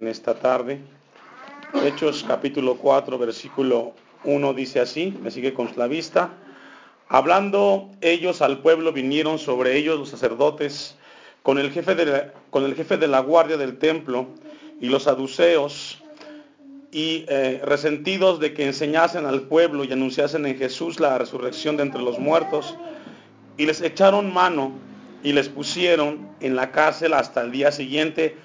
en esta tarde. Hechos capítulo 4, versículo 1 dice así, me sigue con la vista. Hablando ellos al pueblo, vinieron sobre ellos los sacerdotes con el jefe de la, con el jefe de la guardia del templo y los saduceos, y eh, resentidos de que enseñasen al pueblo y anunciasen en Jesús la resurrección de entre los muertos, y les echaron mano y les pusieron en la cárcel hasta el día siguiente,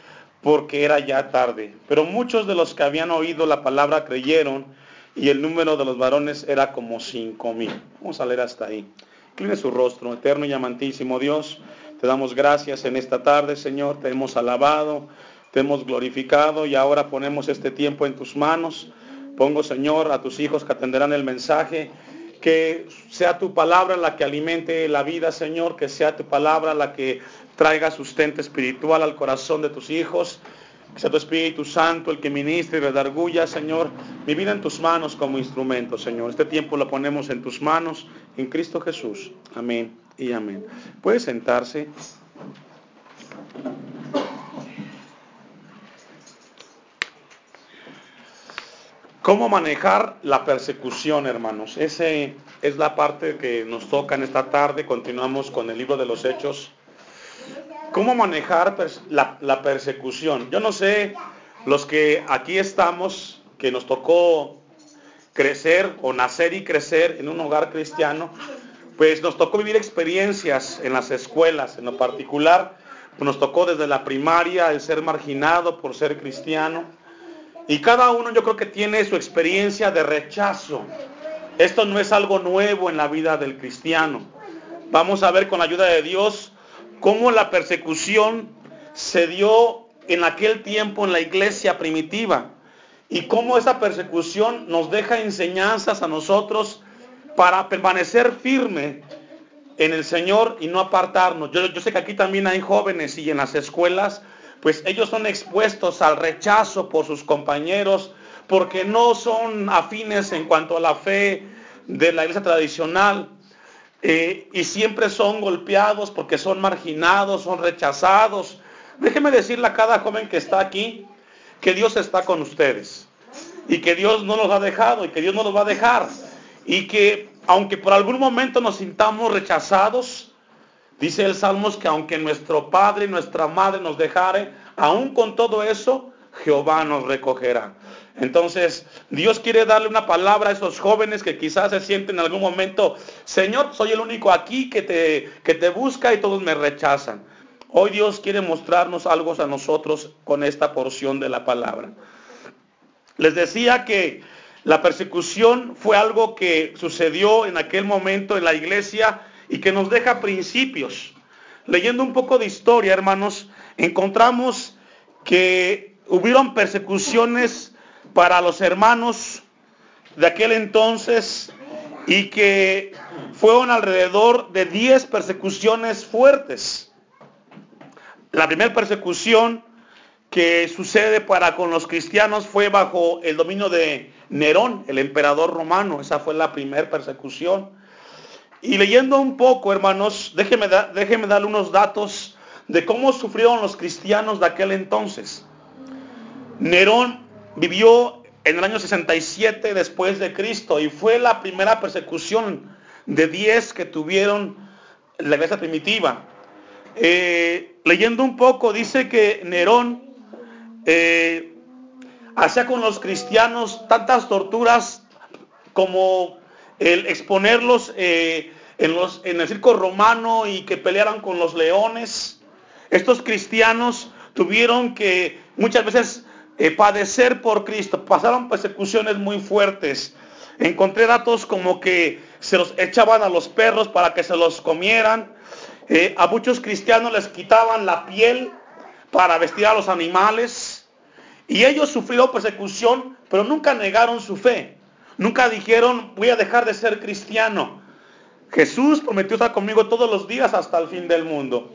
porque era ya tarde. Pero muchos de los que habían oído la palabra creyeron, y el número de los varones era como cinco mil. Vamos a leer hasta ahí. Incline su rostro, eterno y amantísimo Dios. Te damos gracias en esta tarde, Señor. Te hemos alabado, te hemos glorificado y ahora ponemos este tiempo en tus manos. Pongo, Señor, a tus hijos que atenderán el mensaje. Que sea tu palabra la que alimente la vida, Señor. Que sea tu palabra la que traiga sustento espiritual al corazón de tus hijos. Que sea tu Espíritu Santo el que ministre y redarguya, Señor, mi vida en tus manos como instrumento, Señor. Este tiempo lo ponemos en tus manos, en Cristo Jesús. Amén y amén. Puede sentarse. ¿Cómo manejar la persecución, hermanos? Esa es la parte que nos toca en esta tarde. Continuamos con el libro de los Hechos. ¿Cómo manejar la, persecución? Yo no sé, los que aquí estamos, que nos tocó crecer o nacer y crecer en un hogar cristiano, pues nos tocó vivir experiencias en las escuelas, en lo particular, nos tocó desde la primaria el ser marginado por ser cristiano. Y cada uno yo creo que tiene su experiencia de rechazo. Esto no es algo nuevo en la vida del cristiano. Vamos a ver con la ayuda de Dios cómo la persecución se dio en aquel tiempo en la iglesia primitiva y cómo esa persecución nos deja enseñanzas a nosotros para permanecer firme en el Señor y no apartarnos. Yo, sé que aquí también hay jóvenes y en las escuelas, pues ellos son expuestos al rechazo por sus compañeros porque no son afines en cuanto a la fe de la iglesia tradicional. Eh, y siempre son golpeados porque son marginados, son rechazados. Déjeme decirle a cada joven que está aquí que Dios está con ustedes y que Dios no los ha dejado y que Dios no los va a dejar y que aunque por algún momento nos sintamos rechazados, dice el Salmos que aunque nuestro padre y nuestra madre nos dejare, aún con todo eso, Jehová nos recogerá. Entonces, Dios quiere darle una palabra a esos jóvenes que quizás se sienten en algún momento, Señor, soy el único aquí que te, que te busca y todos me rechazan. Hoy Dios quiere mostrarnos algo a nosotros con esta porción de la palabra. Les decía que la persecución fue algo que sucedió en aquel momento en la iglesia y que nos deja principios. Leyendo un poco de historia, hermanos, encontramos que hubieron persecuciones para los hermanos de aquel entonces y que fueron alrededor de 10 persecuciones fuertes. La primera persecución que sucede para con los cristianos fue bajo el dominio de Nerón, el emperador romano. Esa fue la primera persecución. Y leyendo un poco, hermanos, déjenme, déjenme darle unos datos de cómo sufrieron los cristianos de aquel entonces. Nerón vivió en el año 67 después de Cristo y fue la primera persecución de 10 que tuvieron la iglesia primitiva. Eh, leyendo un poco, dice que Nerón eh, hacía con los cristianos tantas torturas como el exponerlos eh, en, los, en el circo romano y que pelearan con los leones. Estos cristianos tuvieron que muchas veces eh, padecer por Cristo. Pasaron persecuciones muy fuertes. Encontré datos como que se los echaban a los perros para que se los comieran. Eh, a muchos cristianos les quitaban la piel para vestir a los animales. Y ellos sufrieron persecución, pero nunca negaron su fe. Nunca dijeron, voy a dejar de ser cristiano. Jesús prometió estar conmigo todos los días hasta el fin del mundo.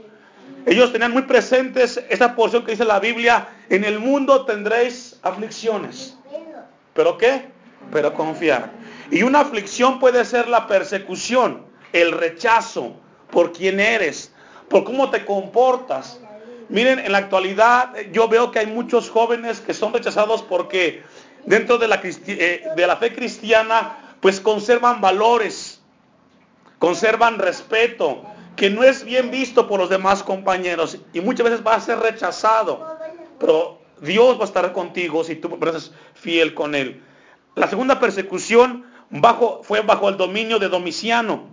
Ellos tenían muy presentes esa porción que dice la Biblia, en el mundo tendréis aflicciones. ¿Pero qué? Pero confiar. Y una aflicción puede ser la persecución, el rechazo por quién eres, por cómo te comportas. Miren, en la actualidad eh, yo veo que hay muchos jóvenes que son rechazados porque dentro de la, eh, de la fe cristiana pues conservan valores, conservan respeto, que no es bien visto por los demás compañeros y muchas veces va a ser rechazado. Pero Dios va a estar contigo si tú eres fiel con Él. La segunda persecución bajo, fue bajo el dominio de Domiciano.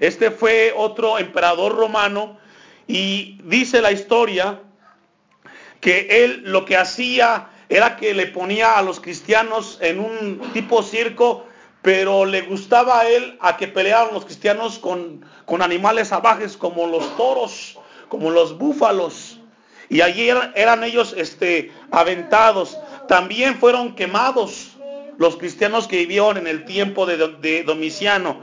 Este fue otro emperador romano y dice la historia que él lo que hacía era que le ponía a los cristianos en un tipo circo, pero le gustaba a él a que pelearan los cristianos con, con animales salvajes como los toros, como los búfalos. Y allí eran, ellos este, aventados. También fueron quemados los cristianos que vivieron en el tiempo de, de Domiciano.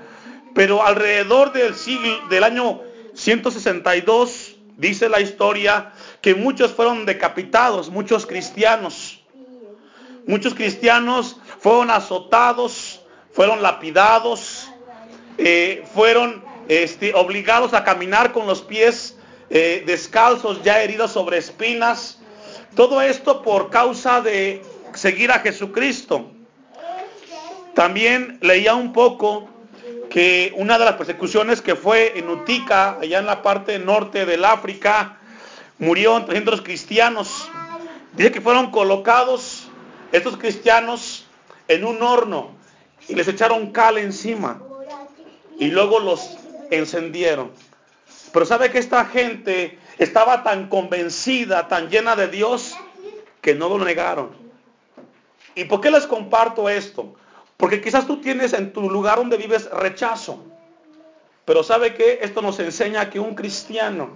Pero alrededor del siglo, del año 162, dice la historia, que muchos fueron decapitados, muchos cristianos. Muchos cristianos fueron azotados, fueron lapidados, eh, fueron este, obligados a caminar con los pies eh, descalzos, ya heridos sobre espinas. Todo esto por causa de seguir a Jesucristo. También leía un poco que una de las persecuciones que fue en Utica, allá en la parte norte del África, murió 300 cristianos. Dice que fueron colocados estos cristianos en un horno y les echaron cal encima y luego los encendieron. Pero sabe que esta gente estaba tan convencida, tan llena de Dios, que no lo negaron. ¿Y por qué les comparto esto? Porque quizás tú tienes en tu lugar donde vives rechazo. Pero ¿sabe qué? Esto nos enseña que un cristiano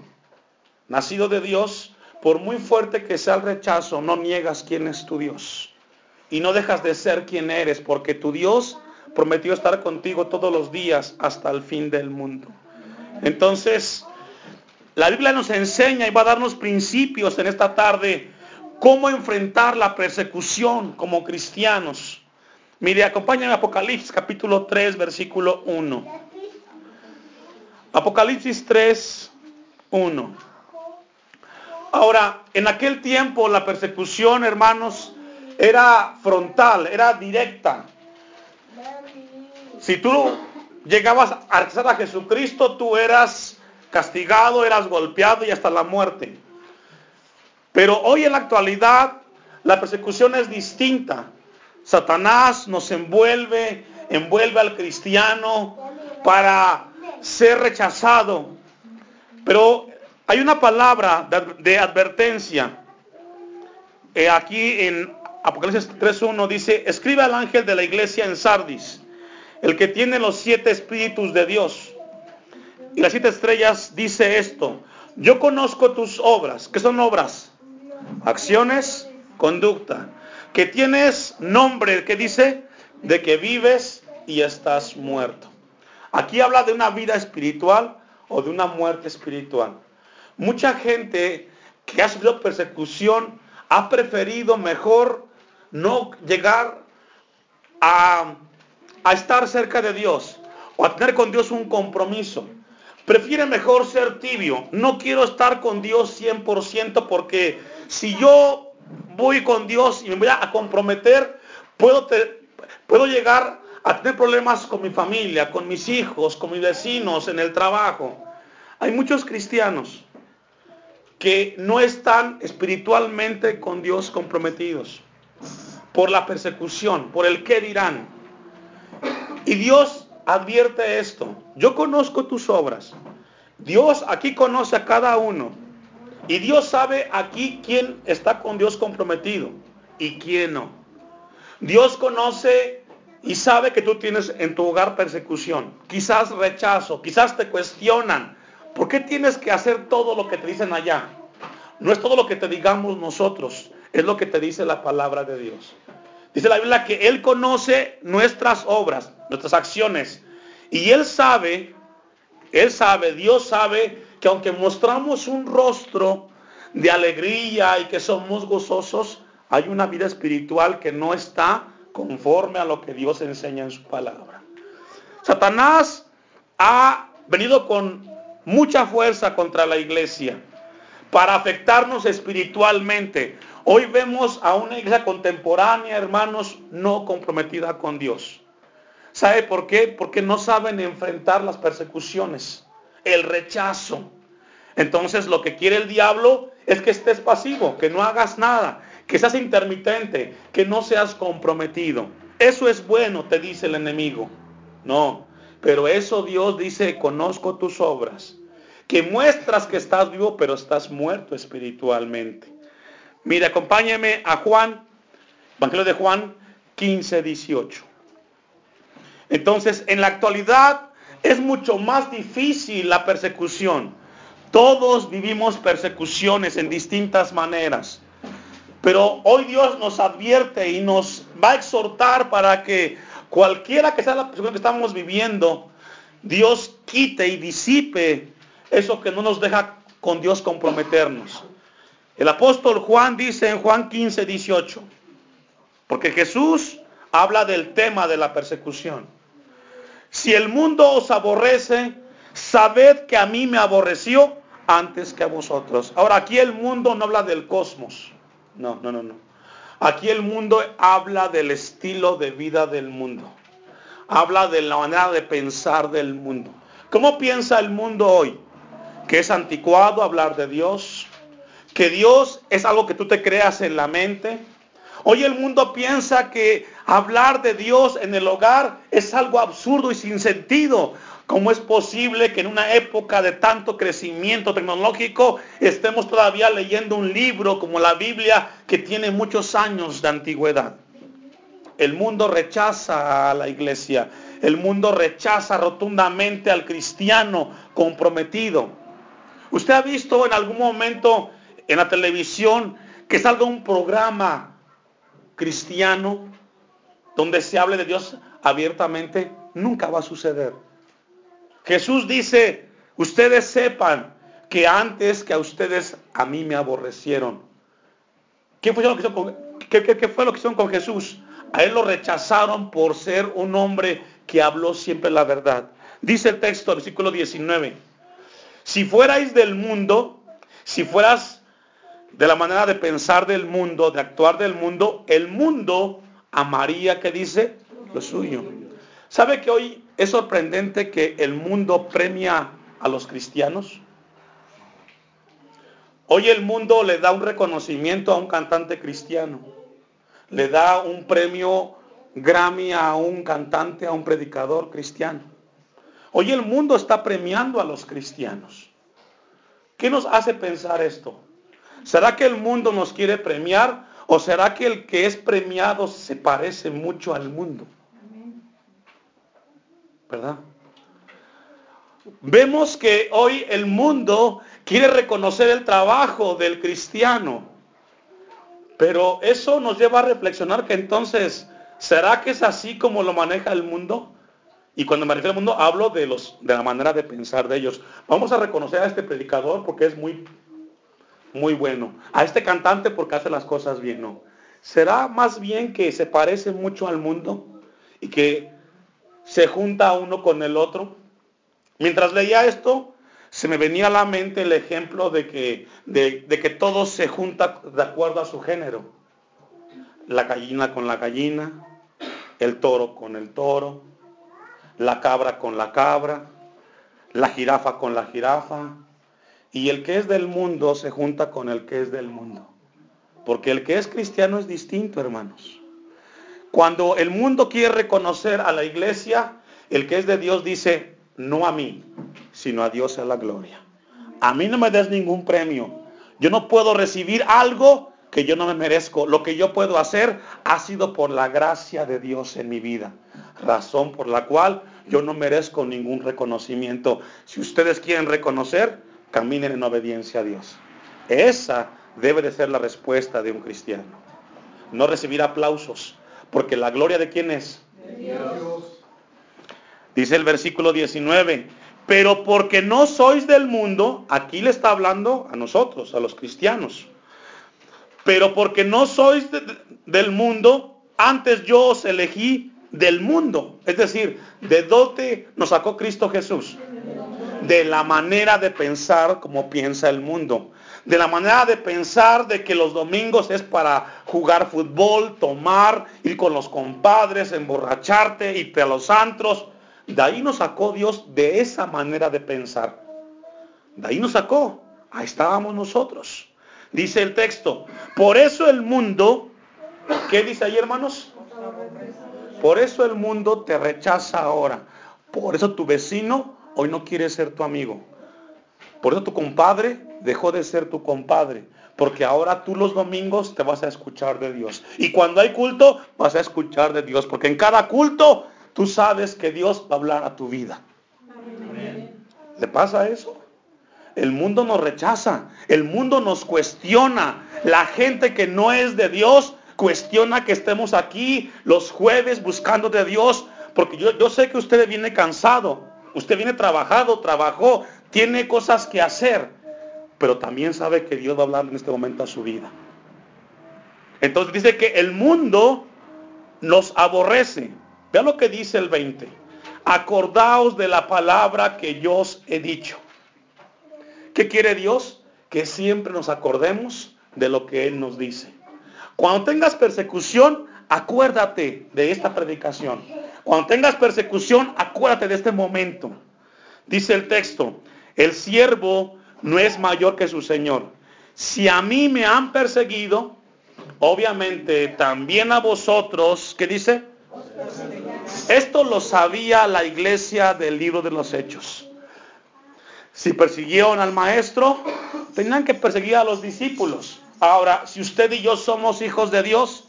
nacido de Dios, por muy fuerte que sea el rechazo, no niegas quién es tu Dios. Y no dejas de ser quien eres, porque tu Dios prometió estar contigo todos los días hasta el fin del mundo. Entonces, la Biblia nos enseña y va a darnos principios en esta tarde cómo enfrentar la persecución como cristianos. Mire, acompáñame a Apocalipsis capítulo 3, versículo 1. Apocalipsis 3, 1. Ahora, en aquel tiempo la persecución, hermanos, era frontal, era directa. Si tú llegabas a rechazar a Jesucristo, tú eras castigado, eras golpeado y hasta la muerte. Pero hoy en la actualidad la persecución es distinta. Satanás nos envuelve, envuelve al cristiano para ser rechazado. Pero hay una palabra de, advertencia. Eh, aquí en Apocalipsis 3.1 dice, escribe al ángel de la iglesia en Sardis, el que tiene los siete espíritus de Dios. Y las siete estrellas dice esto, yo conozco tus obras. ¿Qué son obras? Acciones, conducta que tienes nombre, que dice? De que vives y estás muerto. Aquí habla de una vida espiritual o de una muerte espiritual. Mucha gente que ha sufrido persecución ha preferido mejor no llegar a, estar cerca de Dios o a tener con Dios un compromiso. Prefiere mejor ser tibio. No quiero estar con Dios 100% porque si yo voy con Dios y me voy a comprometer, puedo llegar a tener problemas con mi familia, con mis hijos, con mis vecinos, en el trabajo. Hay muchos cristianos que no están espiritualmente con Dios comprometidos por la persecución, por el qué dirán. Y Dios advierte esto. Yo conozco tus obras. Dios aquí conoce a cada uno. Y Dios sabe aquí quién está con Dios comprometido y quién no. Dios conoce y sabe que tú tienes en tu hogar persecución, quizás rechazo, quizás te cuestionan. ¿Por qué tienes que hacer todo lo que te dicen allá? No es todo lo que te digamos nosotros, es lo que te dice la palabra de Dios. Dice la Biblia que Él conoce nuestras obras, nuestras acciones. Y Él sabe, Él sabe, Dios sabe que aunque mostramos un rostro de alegría y que somos gozosos, hay una vida espiritual que no está conforme a lo que Dios enseña en su palabra. Satanás ha venido con mucha fuerza contra la iglesia, para afectarnos espiritualmente. Hoy vemos a una iglesia contemporánea, hermanos, no comprometida con Dios. ¿Sabe por qué? Porque no saben enfrentar las persecuciones, el rechazo. Entonces lo que quiere el diablo es que estés pasivo, que no hagas nada, que seas intermitente, que no seas comprometido. Eso es bueno, te dice el enemigo. No, pero eso Dios dice, conozco tus obras, que muestras que estás vivo, pero estás muerto espiritualmente. Mire, acompáñeme a Juan, Evangelio de Juan 15, 18. Entonces, en la actualidad es mucho más difícil la persecución. Todos vivimos persecuciones en distintas maneras. Pero hoy Dios nos advierte y nos va a exhortar para que cualquiera que sea la persecución que estamos viviendo, Dios quite y disipe eso que no nos deja con Dios comprometernos. El apóstol Juan dice en Juan 15, 18, porque Jesús habla del tema de la persecución. Si el mundo os aborrece, sabed que a mí me aborreció antes que a vosotros. Ahora, aquí el mundo no habla del cosmos. No, no, no, no. Aquí el mundo habla del estilo de vida del mundo. Habla de la manera de pensar del mundo. ¿Cómo piensa el mundo hoy? Que es anticuado hablar de Dios, que Dios es algo que tú te creas en la mente. Hoy el mundo piensa que hablar de Dios en el hogar es algo absurdo y sin sentido. ¿Cómo es posible que en una época de tanto crecimiento tecnológico estemos todavía leyendo un libro como la Biblia que tiene muchos años de antigüedad? El mundo rechaza a la iglesia. El mundo rechaza rotundamente al cristiano comprometido. ¿Usted ha visto en algún momento en la televisión que salga un programa cristiano donde se hable de Dios abiertamente, nunca va a suceder. Jesús dice, ustedes sepan que antes que a ustedes a mí me aborrecieron. ¿Qué fue lo que hicieron con, fue lo que con Jesús? A él lo rechazaron por ser un hombre que habló siempre la verdad. Dice el texto, versículo 19, si fuerais del mundo, si fueras de la manera de pensar del mundo, de actuar del mundo, el mundo amaría, que dice? Lo suyo. ¿Sabe que hoy es sorprendente que el mundo premia a los cristianos? Hoy el mundo le da un reconocimiento a un cantante cristiano. Le da un premio Grammy a un cantante, a un predicador cristiano. Hoy el mundo está premiando a los cristianos. ¿Qué nos hace pensar esto? ¿Será que el mundo nos quiere premiar o será que el que es premiado se parece mucho al mundo? ¿Verdad? Vemos que hoy el mundo quiere reconocer el trabajo del cristiano, pero eso nos lleva a reflexionar que entonces, ¿será que es así como lo maneja el mundo? Y cuando me refiero al mundo, hablo de, los, de la manera de pensar de ellos. Vamos a reconocer a este predicador porque es muy muy bueno. A este cantante porque hace las cosas bien, no. ¿Será más bien que se parece mucho al mundo y que se junta uno con el otro? Mientras leía esto, se me venía a la mente el ejemplo de que, de, de que todo se junta de acuerdo a su género. La gallina con la gallina, el toro con el toro, la cabra con la cabra, la jirafa con la jirafa, y el que es del mundo se junta con el que es del mundo. Porque el que es cristiano es distinto, hermanos. Cuando el mundo quiere reconocer a la iglesia, el que es de Dios dice, no a mí, sino a Dios a la gloria. A mí no me des ningún premio. Yo no puedo recibir algo que yo no me merezco. Lo que yo puedo hacer ha sido por la gracia de Dios en mi vida. Razón por la cual yo no merezco ningún reconocimiento. Si ustedes quieren reconocer, caminen en obediencia a Dios. Esa debe de ser la respuesta de un cristiano. No recibir aplausos, porque la gloria de quién es? De Dios. Dice el versículo 19, pero porque no sois del mundo, aquí le está hablando a nosotros, a los cristianos. Pero porque no sois del mundo, antes yo os elegí del mundo. Es decir, ¿de dónde nos sacó Cristo Jesús? De la manera de pensar como piensa el mundo, de la manera de pensar de que los domingos es para jugar fútbol, tomar, ir con los compadres, emborracharte, irte a los antros. De ahí nos sacó Dios de esa manera de pensar. De ahí nos sacó. Ahí estábamos nosotros. Dice el texto, por eso el mundo, ¿qué dice ahí hermanos? Por eso el mundo te rechaza ahora. Por eso tu vecino hoy no quiere ser tu amigo. Por eso tu compadre dejó de ser tu compadre. Porque ahora tú los domingos te vas a escuchar de Dios. Y cuando hay culto, vas a escuchar de Dios. Porque en cada culto tú sabes que Dios va a hablar a tu vida. ¿Le pasa eso? El mundo nos rechaza, el mundo nos cuestiona. La gente que no es de Dios cuestiona que estemos aquí los jueves buscando de Dios, porque yo, yo sé que usted viene cansado, usted viene trabajado, trabajó, tiene cosas que hacer, pero también sabe que Dios va a hablar en este momento a su vida. Entonces dice que el mundo nos aborrece. Vea lo que dice el 20. Acordaos de la palabra que yo os he dicho. ¿Qué quiere Dios? Que siempre nos acordemos de lo que Él nos dice. Cuando tengas persecución, acuérdate de esta predicación. Cuando tengas persecución, acuérdate de este momento. Dice el texto, el siervo no es mayor que su Señor. Si a mí me han perseguido, obviamente también a vosotros, ¿qué dice? Esto lo sabía la iglesia del libro de los hechos. Si persiguieron al maestro, tenían que perseguir a los discípulos. Ahora, si usted y yo somos hijos de Dios,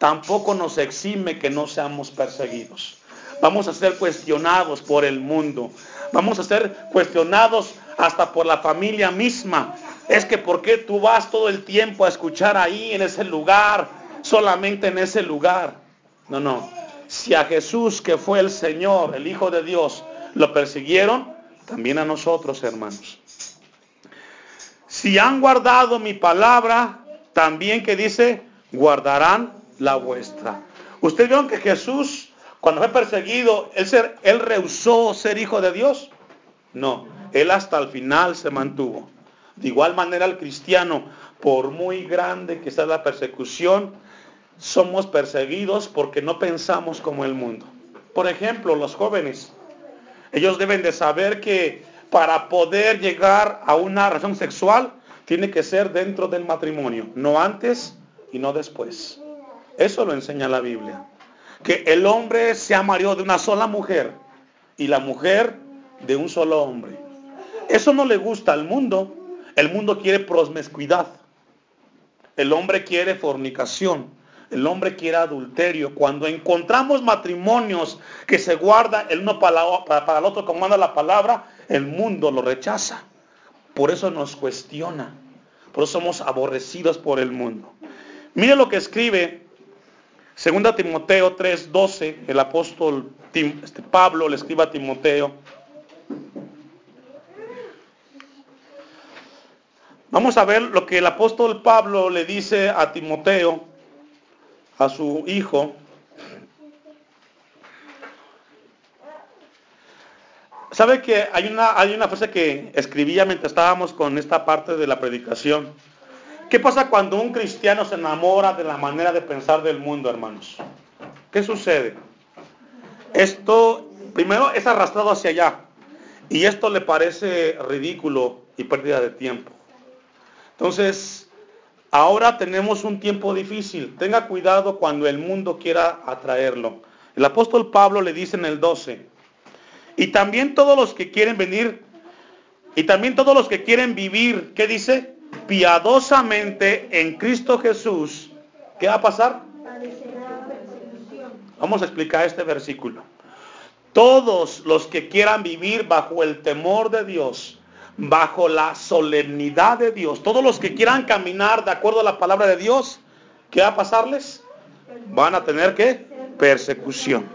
tampoco nos exime que no seamos perseguidos. Vamos a ser cuestionados por el mundo. Vamos a ser cuestionados hasta por la familia misma. Es que ¿por qué tú vas todo el tiempo a escuchar ahí en ese lugar, solamente en ese lugar? No, no. Si a Jesús, que fue el Señor, el Hijo de Dios, lo persiguieron, también a nosotros, hermanos. Si han guardado mi palabra, también que dice, guardarán la vuestra. ¿Ustedes vieron que Jesús, cuando fue perseguido, él, ser, él rehusó ser hijo de Dios? No, él hasta el final se mantuvo. De igual manera el cristiano, por muy grande que sea la persecución, somos perseguidos porque no pensamos como el mundo. Por ejemplo, los jóvenes. Ellos deben de saber que para poder llegar a una relación sexual tiene que ser dentro del matrimonio, no antes y no después. Eso lo enseña la Biblia. Que el hombre sea marido de una sola mujer y la mujer de un solo hombre. Eso no le gusta al mundo. El mundo quiere prosmiscuidad. El hombre quiere fornicación. El hombre quiere adulterio. Cuando encontramos matrimonios que se guardan el uno para, el otro como manda la palabra, el mundo lo rechaza. Por eso nos cuestiona. Por eso somos aborrecidos por el mundo. Mire lo que escribe 2 Timoteo 3:12, el apóstol este, Pablo le escribe a Timoteo. Vamos a ver lo que el apóstol Pablo le dice a Timoteo a su hijo, ¿Sabe que hay una, hay una frase que escribía mientras estábamos con esta parte de la predicación? ¿Qué pasa cuando un cristiano se enamora de la manera de pensar del mundo, hermanos? ¿Qué sucede? Esto, primero, es arrastrado hacia allá. Y esto le parece ridículo y pérdida de tiempo. Entonces, Ahora tenemos un tiempo difícil. Tenga cuidado cuando el mundo quiera atraerlo. El apóstol Pablo le dice en el 12, y también todos los que quieren venir, y también todos los que quieren vivir, ¿qué dice? Piadosamente en Cristo Jesús, ¿qué va a pasar? Vamos a explicar este versículo. Todos los que quieran vivir bajo el temor de Dios, bajo la solemnidad de Dios. Todos los que quieran caminar de acuerdo a la palabra de Dios, ¿qué va a pasarles? Van a tener que persecución.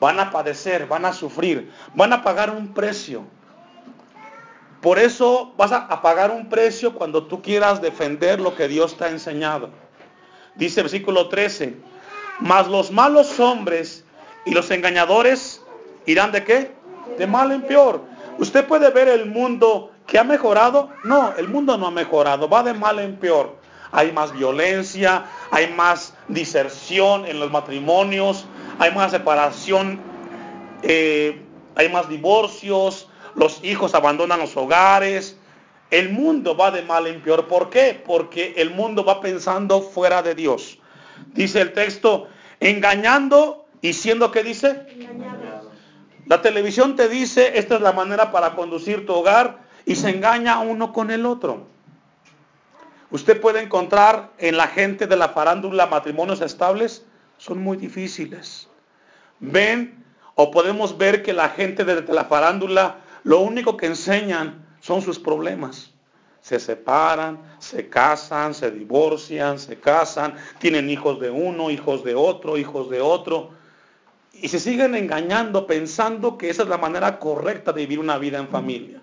Van a padecer, van a sufrir, van a pagar un precio. Por eso vas a pagar un precio cuando tú quieras defender lo que Dios te ha enseñado. Dice el versículo 13, mas los malos hombres y los engañadores irán de qué? De mal en peor. Usted puede ver el mundo ¿Que ha mejorado? No, el mundo no ha mejorado, va de mal en peor. Hay más violencia, hay más diserción en los matrimonios, hay más separación, eh, hay más divorcios, los hijos abandonan los hogares. El mundo va de mal en peor. ¿Por qué? Porque el mundo va pensando fuera de Dios. Dice el texto, engañando y siendo que dice. La televisión te dice, esta es la manera para conducir tu hogar y se engaña uno con el otro. Usted puede encontrar en la gente de la farándula matrimonios estables, son muy difíciles. Ven o podemos ver que la gente de la farándula lo único que enseñan son sus problemas. Se separan, se casan, se divorcian, se casan, tienen hijos de uno, hijos de otro, hijos de otro. Y se siguen engañando pensando que esa es la manera correcta de vivir una vida en familia.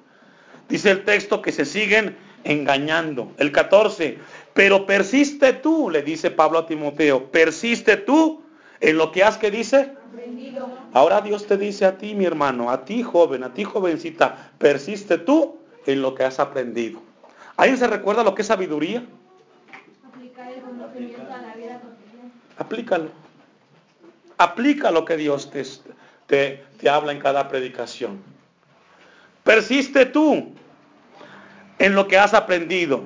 Dice el texto que se siguen engañando. El 14, pero persiste tú, le dice Pablo a Timoteo, persiste tú en lo que has que dice. Ahora Dios te dice a ti, mi hermano, a ti joven, a ti jovencita, persiste tú en lo que has aprendido. ¿Alguien se recuerda lo que es sabiduría? Aplicar el conocimiento a la vida cotidiana. Aplícalo. Aplica lo que Dios te, te, te habla en cada predicación. Persiste tú en lo que has aprendido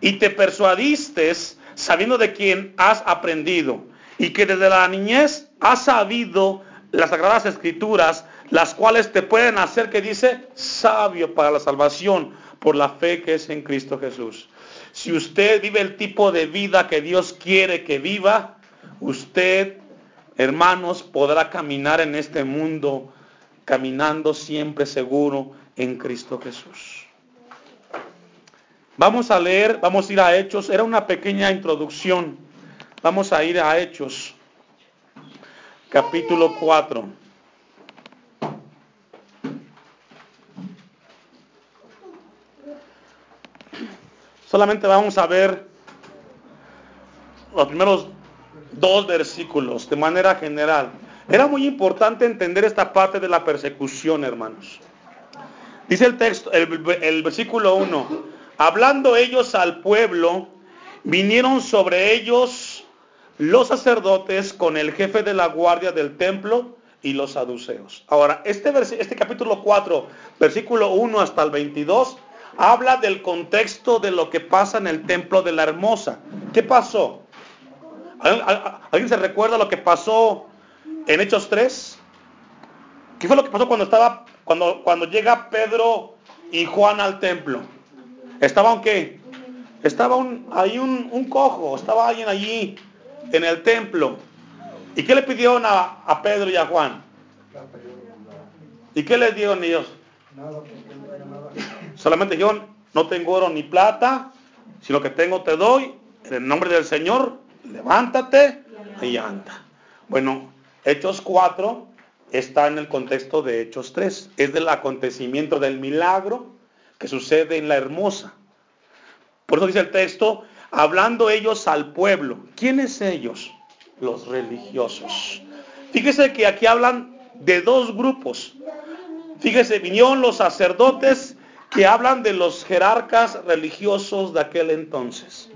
y te persuadiste sabiendo de quién has aprendido y que desde la niñez has sabido las sagradas escrituras, las cuales te pueden hacer que dice sabio para la salvación por la fe que es en Cristo Jesús. Si usted vive el tipo de vida que Dios quiere que viva, usted, hermanos, podrá caminar en este mundo caminando siempre seguro en Cristo Jesús. Vamos a leer, vamos a ir a Hechos. Era una pequeña introducción. Vamos a ir a Hechos, capítulo 4. Solamente vamos a ver los primeros dos versículos de manera general. Era muy importante entender esta parte de la persecución, hermanos. Dice el texto, el, versículo 1. Hablando ellos al pueblo, vinieron sobre ellos los sacerdotes con el jefe de la guardia del templo y los saduceos. Ahora, este, este capítulo 4, versículo 1 hasta el 22, habla del contexto de lo que pasa en el templo de la hermosa. ¿Qué pasó? ¿Alguien se recuerda lo que pasó en Hechos 3? ¿Qué fue lo que pasó cuando estaba, cuando, cuando llega Pedro y Juan al templo? Estaba un qué? Estaba un, ahí un, cojo, estaba alguien allí en el templo. ¿Y qué le pidieron a, Pedro y a Juan? ¿Y qué les dieron ellos? Solamente dijeron, no tengo oro ni plata, si lo que tengo te doy, en el nombre del Señor, levántate y anda. Bueno, Hechos 4 está en el contexto de Hechos 3. Es del acontecimiento del milagro que sucede en la hermosa. Por eso dice el texto, hablando ellos al pueblo. ¿Quiénes ellos? Los religiosos. Fíjese que aquí hablan de dos grupos. Fíjese, vinieron los sacerdotes que hablan de los jerarcas religiosos de aquel entonces.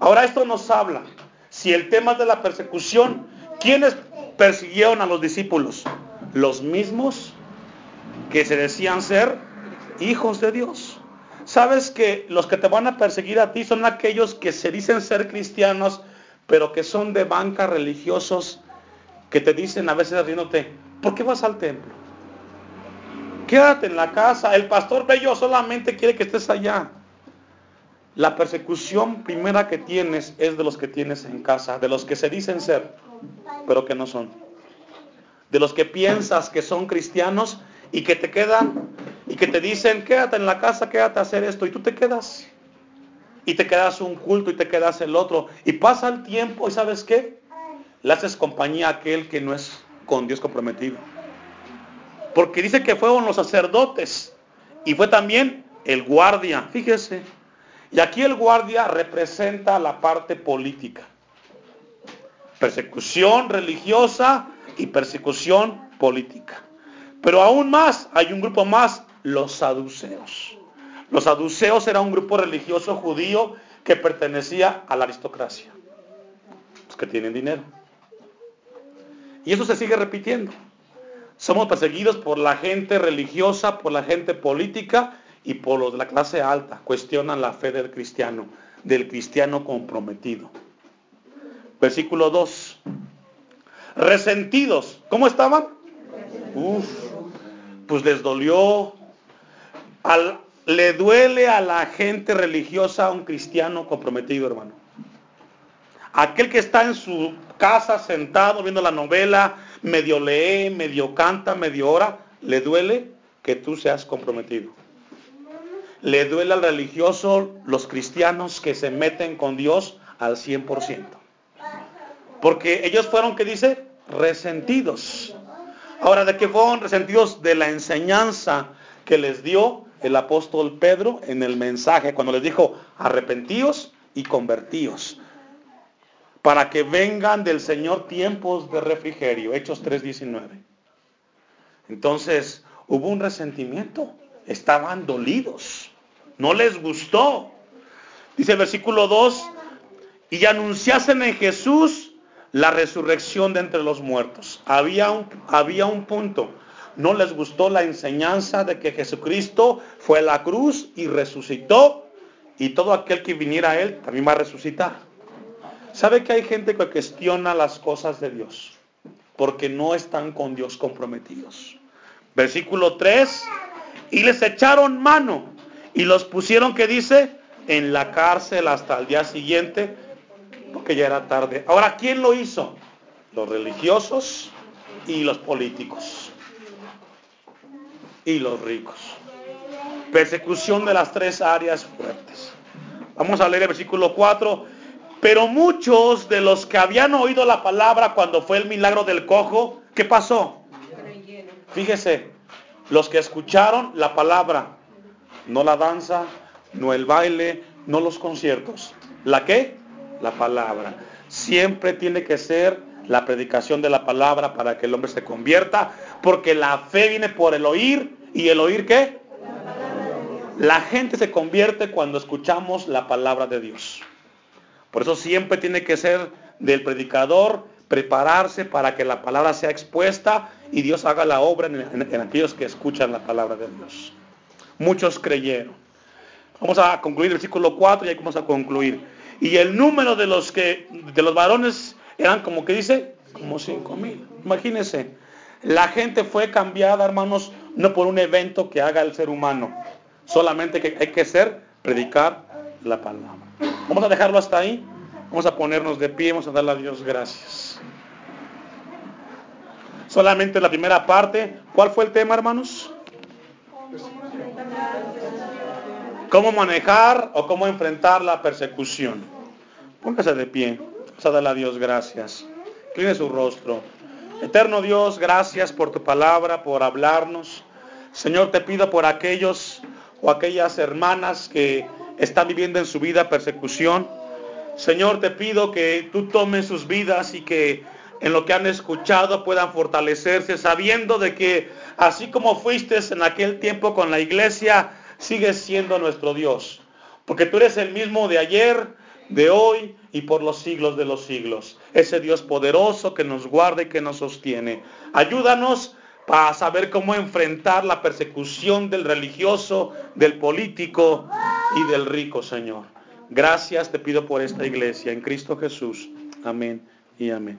Ahora esto nos habla, si el tema de la persecución, ¿quiénes persiguieron a los discípulos? Los mismos que se decían ser hijos de Dios. Sabes que los que te van a perseguir a ti son aquellos que se dicen ser cristianos, pero que son de banca religiosos, que te dicen a veces riéndote, ¿por qué vas al templo? Quédate en la casa, el pastor bello solamente quiere que estés allá. La persecución primera que tienes es de los que tienes en casa, de los que se dicen ser, pero que no son. De los que piensas que son cristianos y que te quedan y que te dicen, quédate en la casa, quédate a hacer esto, y tú te quedas. Y te quedas un culto y te quedas el otro. Y pasa el tiempo y sabes qué? Le haces compañía a aquel que no es con Dios comprometido. Porque dice que fueron los sacerdotes y fue también el guardia, fíjese. Y aquí el guardia representa la parte política. Persecución religiosa y persecución política. Pero aún más, hay un grupo más, los saduceos. Los saduceos era un grupo religioso judío que pertenecía a la aristocracia, los que tienen dinero. Y eso se sigue repitiendo. Somos perseguidos por la gente religiosa, por la gente política y por los de la clase alta. Cuestionan la fe del cristiano, del cristiano comprometido. Versículo 2. Resentidos. ¿Cómo estaban? Uf, pues les dolió. Le duele a la gente religiosa un cristiano comprometido, hermano. Aquel que está en su casa sentado viendo la novela, medio lee, medio canta, medio ora, le duele que tú seas comprometido. Le duele al religioso los cristianos que se meten con Dios al 100%. Porque ellos fueron, ¿qué dice? Resentidos. Ahora, ¿de qué fueron resentidos? De la enseñanza que les dio el apóstol Pedro en el mensaje, cuando les dijo, arrepentíos y convertíos, para que vengan del Señor tiempos de refrigerio. Hechos 3.19. Entonces, hubo un resentimiento. Estaban dolidos. No les gustó. Dice el versículo 2, y anunciasen en Jesús la resurrección de entre los muertos. Había había un punto. No les gustó la enseñanza de que Jesucristo fue a la cruz y resucitó y todo aquel que viniera a él también va a resucitar. ¿Sabe que hay gente que cuestiona las cosas de Dios? Porque no están con Dios comprometidos. Versículo 3. Y les echaron mano y los pusieron, que dice? En la cárcel hasta el día siguiente porque ya era tarde. Ahora, ¿quién lo hizo? Los religiosos y los políticos. Y los ricos. Persecución de las tres áreas fuertes. Vamos a leer el versículo 4. Pero muchos de los que habían oído la palabra cuando fue el milagro del cojo, ¿qué pasó? Fíjese, los que escucharon la palabra, no la danza, no el baile, no los conciertos. ¿La qué? la palabra. Siempre tiene que ser la predicación de la palabra para que el hombre se convierta, porque la fe viene por el oír y el oír qué? La gente se convierte cuando escuchamos la palabra de Dios. Por eso siempre tiene que ser del predicador prepararse para que la palabra sea expuesta y Dios haga la obra en, en aquellos que escuchan la palabra de Dios. Muchos creyeron. Vamos a concluir el versículo 4 y ahí vamos a concluir. Y el número de los que, de los varones eran como que dice, como cinco mil. Imagínense, la gente fue cambiada, hermanos, no por un evento que haga el ser humano, solamente que hay que ser predicar la palabra. Vamos a dejarlo hasta ahí. Vamos a ponernos de pie, vamos a darle a Dios gracias. Solamente la primera parte. ¿Cuál fue el tema, hermanos? ¿Cómo manejar o cómo enfrentar la persecución? Póngase de pie. Vamos a darle a Dios gracias. Incline su rostro. Eterno Dios, gracias por tu palabra, por hablarnos. Señor, te pido por aquellos o aquellas hermanas que están viviendo en su vida persecución. Señor, te pido que tú tomes sus vidas y que en lo que han escuchado puedan fortalecerse, sabiendo de que así como fuiste en aquel tiempo con la iglesia, sigues siendo nuestro Dios. Porque tú eres el mismo de ayer, de hoy y por los siglos de los siglos. Ese Dios poderoso que nos guarda y que nos sostiene. Ayúdanos para saber cómo enfrentar la persecución del religioso, del político y del rico, Señor. Gracias te pido por esta iglesia, en Cristo Jesús. Amén y amén.